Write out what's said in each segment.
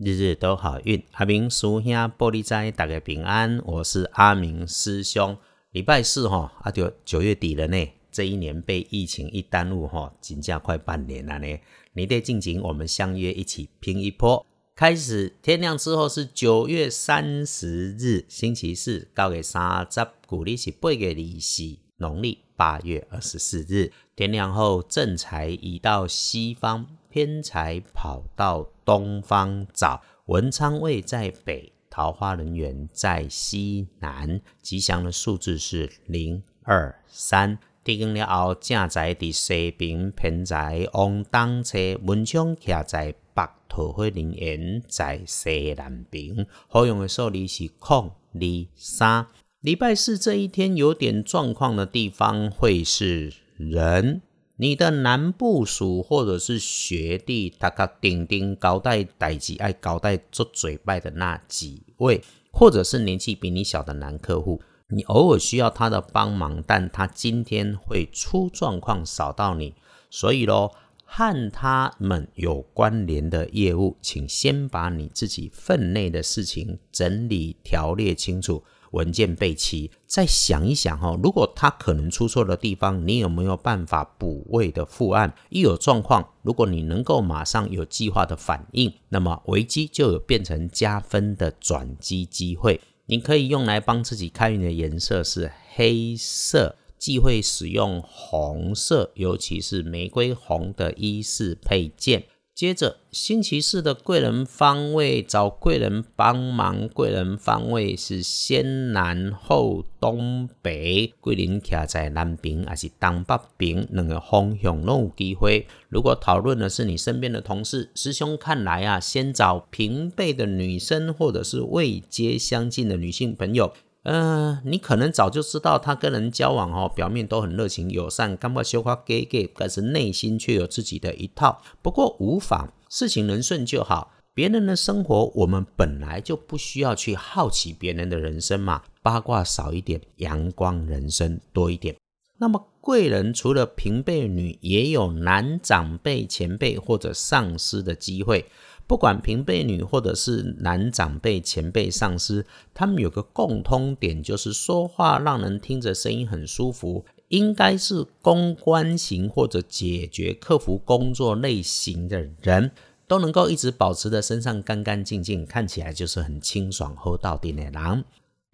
日日都好运。阿明师兄玻璃斋，大家平安。我是阿明师兄。礼拜四哈，啊就九月底了呢。这一年被疫情一耽误哈，仅加快半年了呢。你得尽情，我们相约一起拼一波。开始天亮之后是九月三十日，星期四，到给三十，古历是八月二十，农历八月二十四日。天亮后，正财移到西方，偏财跑到东方找。文昌位在北，桃花人缘在西南。吉祥的数字是零二三。地更了后，正财伫西边，偏财往东侧，文昌徛在北。桃花人缘在西南边，好用的数字是空二三。礼拜四这一天有点状况的地方会是人，你的男部属或者是学弟，大家顶顶交代代志爱搞代做嘴拜的那几位，或者是年纪比你小的男客户，你偶尔需要他的帮忙，但他今天会出状况扫到你，所以咯。和他们有关联的业务，请先把你自己分内的事情整理条列清楚，文件备齐，再想一想哈，如果他可能出错的地方，你有没有办法补位的复案？一有状况，如果你能够马上有计划的反应，那么危机就有变成加分的转机机会。你可以用来帮自己开运的颜色是黑色。忌讳使用红色，尤其是玫瑰红的衣饰配件。接着，星期四的贵人方位找贵人帮忙，贵人方位是先南后东北，贵人卡在南边还是东北边，两个方向都有机会。如果讨论的是你身边的同事，师兄看来啊，先找平辈的女生，或者是位阶相近的女性朋友。呃，你可能早就知道他跟人交往哦，表面都很热情友善，干不羞花 gay gay，可是内心却有自己的一套。不过无妨，事情能顺就好。别人的生活，我们本来就不需要去好奇别人的人生嘛，八卦少一点，阳光人生多一点。那么贵人除了平辈女，也有男长辈、前辈或者上司的机会。不管平辈女或者是男长辈、前辈、上司，他们有个共通点，就是说话让人听着声音很舒服，应该是公关型或者解决客服工作类型的人，都能够一直保持着身上干干净净，看起来就是很清爽、厚道的狼。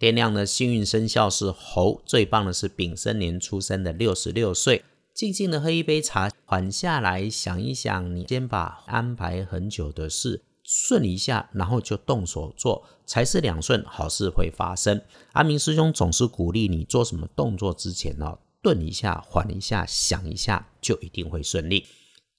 天亮的幸运生肖是猴，最棒的是丙申年出生的六十六岁。静静的喝一杯茶，缓下来想一想，你先把安排很久的事顺一下，然后就动手做，才是两顺，好事会发生。阿明师兄总是鼓励你做什么动作之前呢，顿一下，缓一下，想一下，就一定会顺利。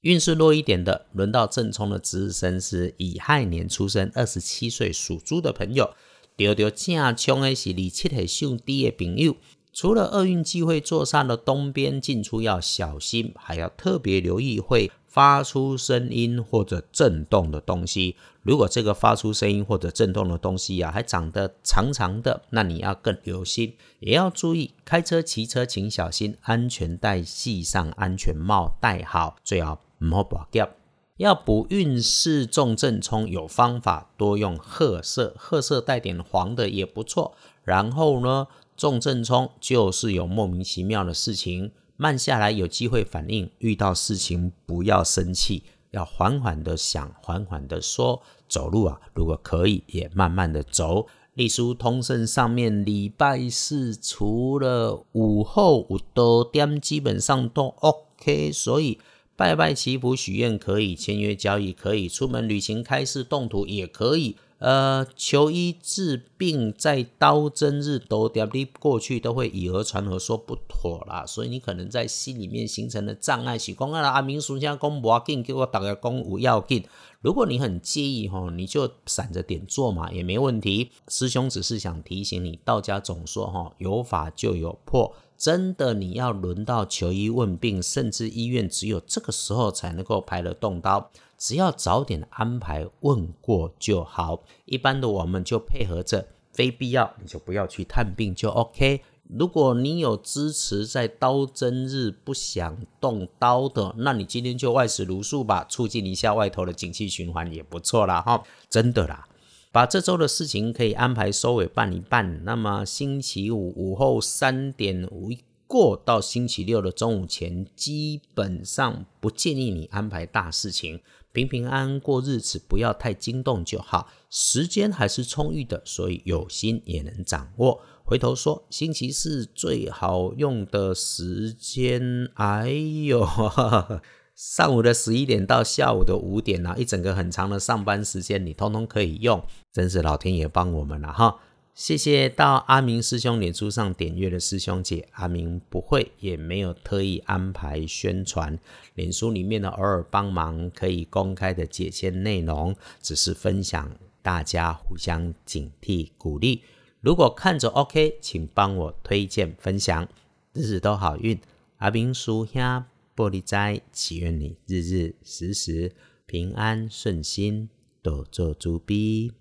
运势弱一点的，轮到正冲的值日生是乙亥年出生，二十七岁属猪的朋友，丢丢正冲的是二七岁属猪的朋友。除了厄运机会坐上了东边进出要小心，还要特别留意会发出声音或者震动的东西。如果这个发出声音或者震动的东西呀，还长得长长的，那你要更留心，也要注意开车、骑车请小心，安全带系上，安全帽戴好，最好唔好拔掉。要补运势重正冲，有方法，多用褐色，褐色带点黄的也不错。然后呢？重正冲就是有莫名其妙的事情，慢下来有机会反应。遇到事情不要生气，要缓缓的想，缓缓的说。走路啊，如果可以，也慢慢的走。隶书通胜上面礼拜四除了午后五多点，基本上都 OK。所以拜拜祈福许愿可以，签约交易可以，出门旅行开市动土也可以。呃，求医治病在刀针日都点滴过去都会以讹传讹，说不妥啦，所以你可能在心里面形成了障碍。是讲啊，阿明叔家讲不要紧，给我打个公无要紧。如果你很介意哈，你就闪着点做嘛，也没问题。师兄只是想提醒你，道家总说哈，有法就有破。真的，你要轮到求医问病，甚至医院只有这个时候才能够排得动刀。只要早点安排问过就好，一般的我们就配合着，非必要你就不要去探病就 OK。如果你有支持在刀针日不想动刀的，那你今天就外食如素吧，促进一下外头的景气循环也不错啦哈，真的啦。把这周的事情可以安排收尾办一办，那么星期五午后三点五过到星期六的中午前，基本上不建议你安排大事情。平平安安过日子，不要太惊动就好。时间还是充裕的，所以有心也能掌握。回头说，星期四最好用的时间，哎呦，上午的十一点到下午的五点啊，一整个很长的上班时间，你通通可以用，真是老天爷帮我们了哈。谢谢到阿明师兄脸书上点阅的师兄姐，阿明不会也没有特意安排宣传，脸书里面的偶尔帮忙可以公开的解签内容，只是分享大家互相警惕鼓励。如果看着 OK，请帮我推荐分享，日日都好运。阿明叔兄玻璃斋，祈愿你日日时时平安顺心，多做诸逼。